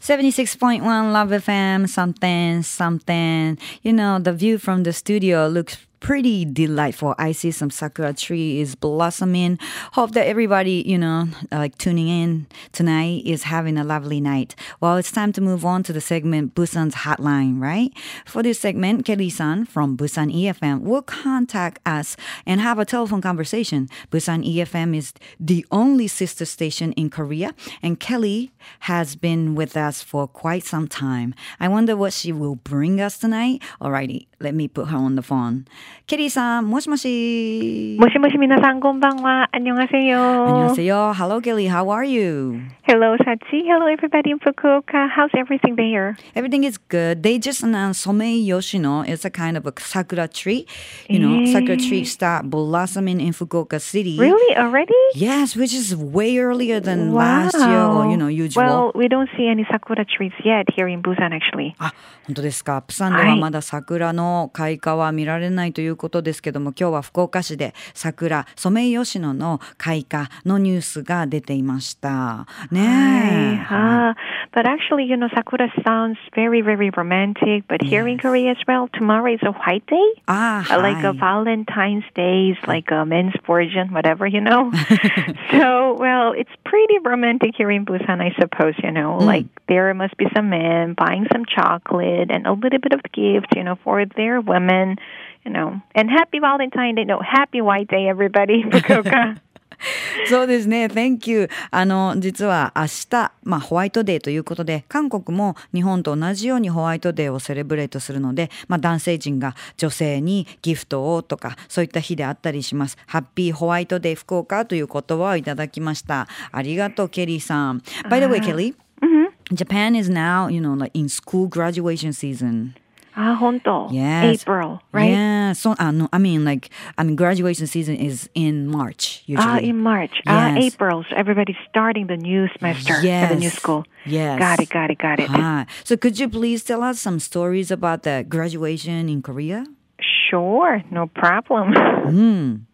76.1 Love FM, something, something. You know, the view from the studio looks pretty delightful. I see some sakura tree is blossoming. Hope that everybody, you know, like tuning in tonight is having a lovely night. Well, it's time to move on to the segment Busan's Hotline, right? For this segment, Kelly-san from Busan EFM will contact us and have a telephone conversation. Busan EFM is the only sister station in Korea, and Kelly has been with us for quite some time. I wonder what she will bring us tonight. Alrighty, let me put her on the phone. ケリーさん、もしもし。もしもし皆さんこんばんは。안녕하세 요。 안녕하세요. Hello, Kelly. How are you? Hello, Sachi. Hello, everybody in Fukuoka. How's everything there? Everything is good. They just announced Somei Yoshino is a kind of a sakura tree. You know, sakura tree start blossoming in Fukuoka City. Really? Already? Yes, which is way earlier than last year or, you know, usual. Well, we don't see any sakura trees yet here in Busan, actually. あ、本当ですか。プサンではまだ桜の開花は見られないと ということですけども、今日は福岡市で桜、ソメイヨシノの開花のニュースが出ていました。ねえ。Ah, But actually, you know, Sakura sounds very, very romantic. But yes. here in Korea as well, tomorrow is a white day. Ah, hi. like a Valentine's Day, is like a men's version, whatever, you know. so, well, it's pretty romantic here in Busan, I suppose, you know. Mm. Like, there must be some men buying some chocolate and a little bit of gift, you know, for their women you know. And happy Valentine's Day. No, happy White Day, everybody, Fukuoka. そうですね。Thank you. あの、実は明日、まあ、ホワイトデーということで、韓国も日本と同じようにホワイトデーをセレブレートするので、まあ、男性陣が女性にギフトをとか、そういった日であったりします。ハッピーホワイトデー福岡という言葉をいただきました。ありがとう、ケリーさん。By the way, Kelly, Japan is now, you know, like in school graduation season. Ah, honto. Yes. April, right? Yeah. So, uh, no, I mean, like, I mean, graduation season is in March usually. Ah, in March. Ah, Yes. April. So everybody's starting the new semester at the new school. Yes. Got it, got it, got it. Hi. So could you please tell us some stories about the graduation in Korea? Sure, no problem.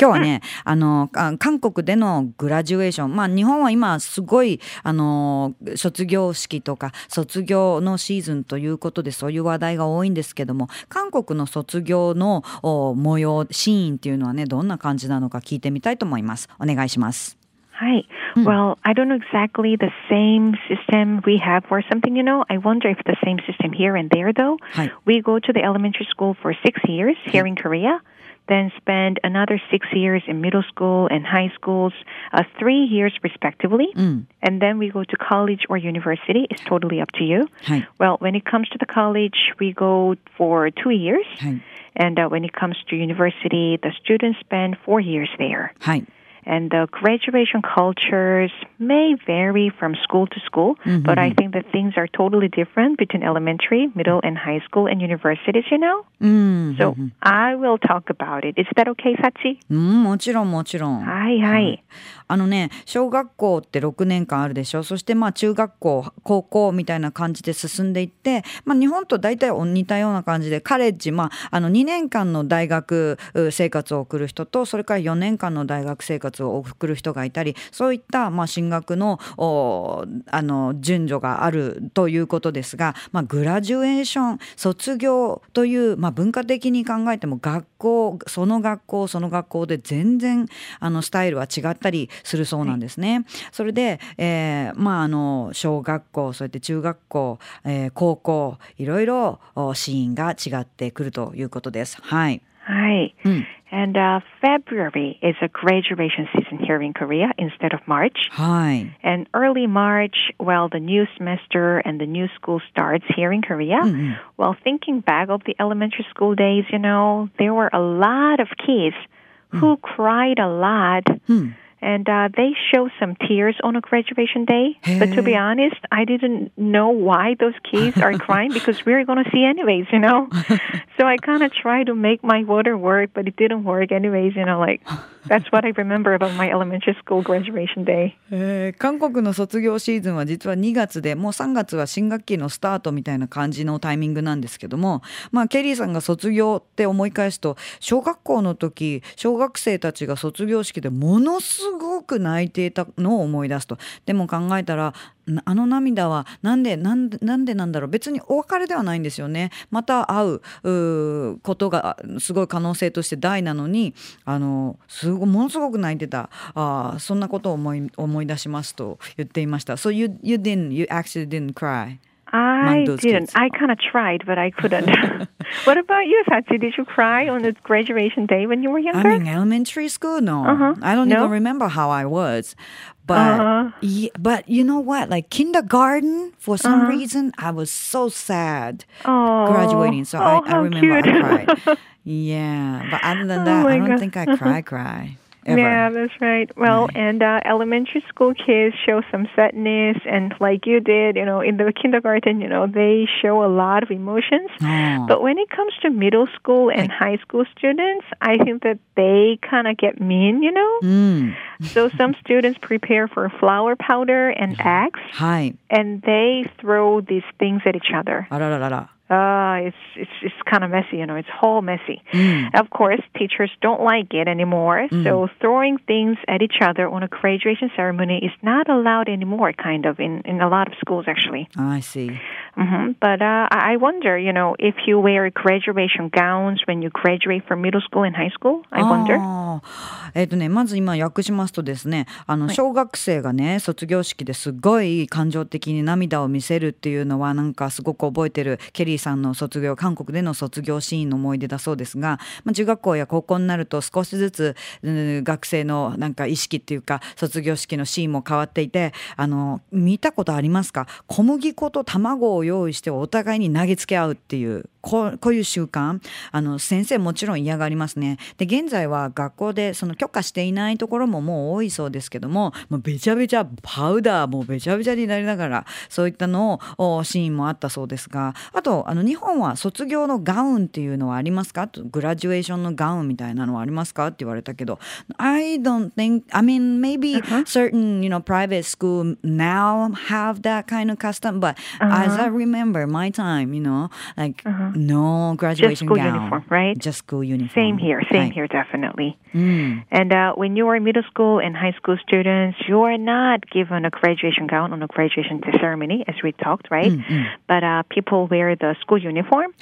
今日はね、あの、あ韓国でのグラジュエーション。まあ日本は今すごい、あの、卒業式とか卒業のシーズンということでそういう話題が多いんですけども、韓国の卒業のお模様、シーンっていうのはね、どんな感じなのか聞いてみたいと思います。お願いします。Hi. Well, I don't know exactly the same system we have or something, you know. I wonder if the same system here and there, though. We go to the elementary school for six years here in Korea, then spent another six years in middle school and high schools, uh, three years respectively, mm. and then we go to college or university. It's totally up to you. Hi. Well, when it comes to the college, we go for two years, Hi. and uh, when it comes to university, the students spend four years there. Hi And the graduation cultures may vary from school to school, but I think that things are totally different between elementary, middle, and high school and universities, you know? うん。 So I will talk about it. Is that okay, Sachi? うん、もちろんもちろん。はいはい。 あのね小学校って6年間あるでしょ。そしてまあ中学校高校みたいな感じで進んでいって、まあ、日本と大体似たような感じでカレッジ、まあ、あの2年間の大学生活を送る人とそれから4年間の大学生活を送る人がいたりそういったまあ進学のあの順序があるということですが、まあ、グラジュエーション卒業という、まあ、文化的に考えても学校その学校その学校で全然あのスタイルは違ったりするそうなんですね。それで、えーまああの小学校それで中学校、えー高校いろいろおシーンが違ってくるということです。はい。Hi. Mm. And uh, February is a graduation season here in Korea instead of March. はい。And early March, well, the new semester and the new school starts here in Korea. Well, thinking back of the elementary school days, you know, there were a lot of kids who cried a lot. And uh, they show some tears on a graduation day. But to be honest, I didn't know why those kids are crying because we are going to see anyways, you know. so I kind of tried to make my water work, but it didn't work anyways, you know, like that's what I remember about my elementary school graduation day. えー韓国の卒業シーズンは実は2月でもう3月は新学期のスタートみたいな感じのタイミングなんですけどもまあケリーさんが卒業って思い返すと小学校の時小学生たちが卒業式でものすごごく泣いていたのを思い出すと。でも考えたらあの涙はなんでなんでなんでなんだろう。別にお別れではないんですよね。また会うことがすごい可能性として大なのにあのすごものすごく泣いてた。あそんなことを思い思い出しますと言っていました。So you, you didn't you actually didn't cry. I didn't. I kind of tried, but I couldn't. what about you, Sachi? Did you cry on the graduation day when you were younger? I mean, elementary school, no. Uh-huh. I don't no? even remember how I was. But uh-huh. yeah, but you know what? Like kindergarten, for some uh-huh. reason, I was so sad oh. graduating. So oh, I, I remember cute. I cried. yeah, but other than oh that, oh I don't God. think I cry cry. Ever. Yeah, that's right. Well, right. and uh, elementary school kids show some sadness, and like you did, you know, in the kindergarten, you know, they show a lot of emotions. Oh. But when it comes to middle school and high school students, I think that they kind of get mean, you know. Mm. so some students prepare for flour powder and eggs, Hi. and they throw these things at each other Uh, it's it's it's kind of messy, you know. It's whole messy. Mm. Of course, teachers don't like it anymore. Mm. So throwing things at each other on a graduation ceremony is not allowed anymore. Kind of in in a lot of schools, actually. Oh, I see. Mm-hmm. But uh, I wonder, you know, if you wear graduation gowns when you graduate from middle school and high school. I wonder. えっ、とね、まず今訳しますとですね、あの小学生がね、卒業式ですごい感情的に涙を見せるっていうのはなんかすごく覚えてるケリー さんの卒業韓国での卒業シーンの思い出だそうですが、まあ、中学校や高校になると少しずつ、うん、学生のなんか意識っていうか卒業式のシーンも変わっていてあの見たことありますか？小麦粉と卵を用意してお互いに投げつけ合うっていう。こうこういう習慣あの先生もちろん嫌がりますね。で現在は学校でその許可していないところももう多いそうですけどももうべちゃべちゃパウダーもべちゃべちゃになりながらそういったのをシーンもあったそうですがあとあの日本は卒業のガウンっていうのはありますか？グラジュエーションのガウンみたいなのはありますか？って言われたけど I don't think I mean maybe uh-huh. certain you know private school now have that kind of custom but uh-huh. as I remember my time you know like uh-huh. No graduation Just school gown. uniform, right? Just school uniform. Same here. Same here, definitely. Mm. And uh, when you are middle school and high school students, you are not given a graduation gown on a graduation ceremony, as we talked, right? Mm, But uh, people wear the school uniform.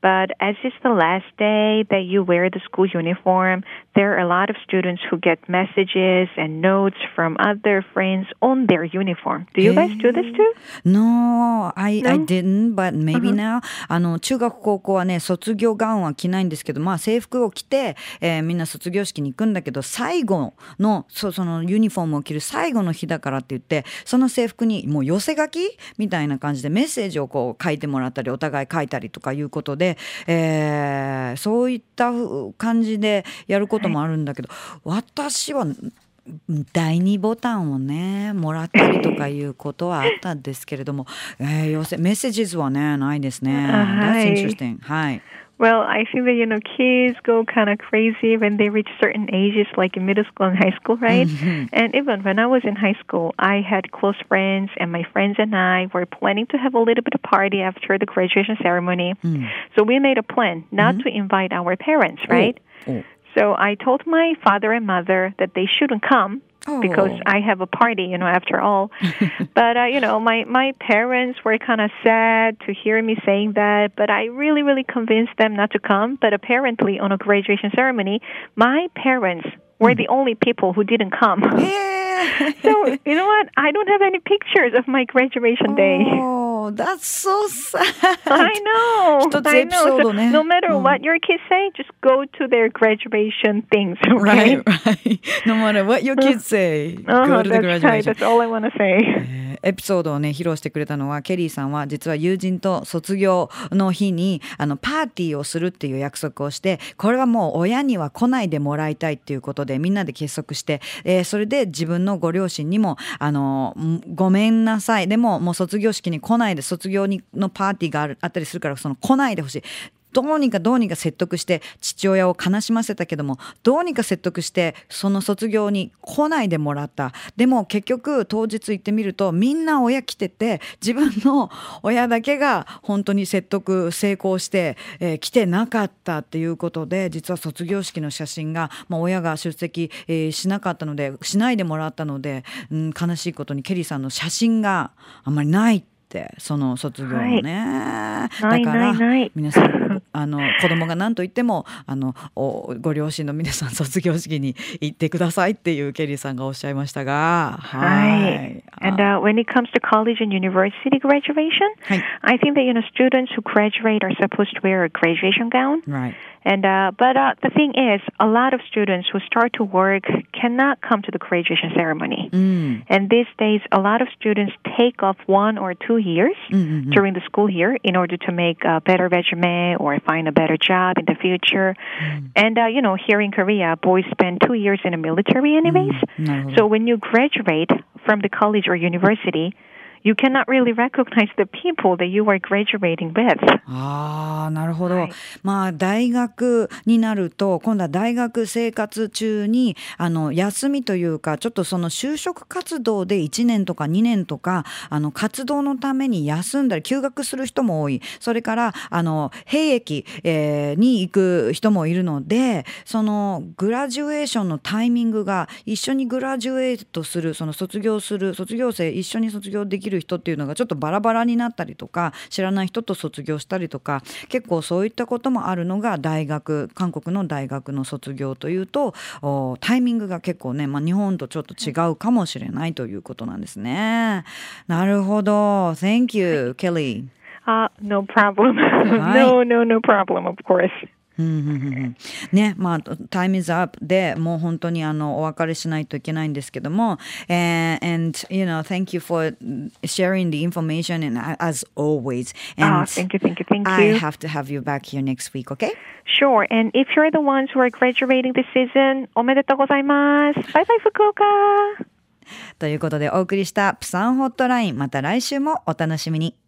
But as it's the last day that you wear the school uniform, there are a lot of students who get messages and notes from other friends on their uniform. Do you guys do this too? No, I, no? I didn't, but maybe uh-huh. now. あの中学高校はね卒業ガウンは着ないんですけど、まあ制服を着て、えー、みんな卒業式に行くんだけど、最後のそそのユニフォームを着る最後の日だからって言って、その制服にもう寄せ書きみたいな感じでメッセージをこう書いてもらったり、お互い書いたりとかいうことで。で、えー、そういった感じでやることもあるんだけど、はい、私は第2ボタンをねもらったりとかいうことはあったんですけれども、えー、メッセージはねないですね。はい、That's interesting. はい。Well, I think that, you know, kids go kind of crazy when they reach certain ages, like in middle school and high school, right? Mm-hmm. And even when I was in high school, I had close friends, and my friends and I were planning to have a little bit of party after the graduation ceremony. Mm. So we made a plan not mm-hmm. to invite our parents, right? Oh. Oh. So I told my father and mother that they shouldn't come oh. because I have a party, you know, after all. but uh, you know, my my parents were kind of sad to hear me saying that, but I really really convinced them not to come. But apparently, on a graduation ceremony, my parents were the only people who didn't come. Yeah. so you know what? I don't have any pictures of my graduation day. Oh, that's so sad. I know. I know. So no matter what your kids say, just go to their graduation things. Okay? Right, right. No matter what your kids say, uh-huh, go to the graduation. Right. That's all I want to say. エピソードをね披露してくれたのはケリーさんは実は友人と卒業の日にあのパーティーをするっていう約束をしてこれはもう親には来ないでもらいたいっていうことでみんなで結束して、えー、それで自分のご両親にもあのごめんなさい。でももう卒業式に来ないで卒業にのパーティーがあるあったりするからその来ないでほしい。どうにかどうにか説得して父親を悲しませたけどもどうにか説得してその卒業に来ないでもらった。でも結局当日行ってみるとみんな親来てて自分の親だけが本当に説得成功して、えー、来てなかったっていうことで実は卒業式の写真が、まあ、親が出席、えー、しなかったのでしないでもらったので、うん、悲しいことにケリーさんの写真があんまりないってってその卒業のね、はい、だから皆さんあの子供が何と言ってもあのおご両親の皆さん卒業式に行ってくださいっていうケリーさんがおっしゃいましたがはい And、uh, when it comes to college and university graduation、はい、I think that you know students who graduate are supposed to wear a graduation gown right And uh, but uh, the thing is, a lot of students who start to work cannot come to the graduation ceremony. Mm. And these days, a lot of students take off one or two years mm-hmm. during the school year in order to make a better resume or find a better job in the future. Mm. And uh, you know, here in Korea, boys spend two years in the military, anyways. Mm. So when you graduate from the college or university, you cannot really recognize the people that you are graduating with. ああ、なるほど。はい、まあ、大学になると、今度は大学生活中に、あの、休みというか、ちょっとその就職活動で1年とか2年とか、あの、活動のために休んだり、休学する人も多い。それから、あの、兵役、えー、に行く人もいるので、その、グラジュエーションのタイミングが、一緒にグラジュエートする、その卒業する、卒業生、一緒に卒業できるきる人っていうのがちょっとバラバラになったりとか知らない人と卒業したりとか結構そういったこともあるのが大学韓国の大学の卒業というとタイミングが結構ね、まあ、日本とちょっと違うかもしれないということなんですね。なるほど。Thank you, Kelly. Uh, no problem. no, no, no problem, of course. ね、まあ、タイムズアップでもう本当にあのお別れしないといけないんですけども、and, and you know, thank you for sharing the information and as always. And oh, thank you, thank you, thank you. I have to have you back here next week, okay? Sure. And if you're the ones who are graduating this season, おめでとうございます。バイバイ、福岡。ということでお送りしたプサンホットラインまた来週もお楽しみに。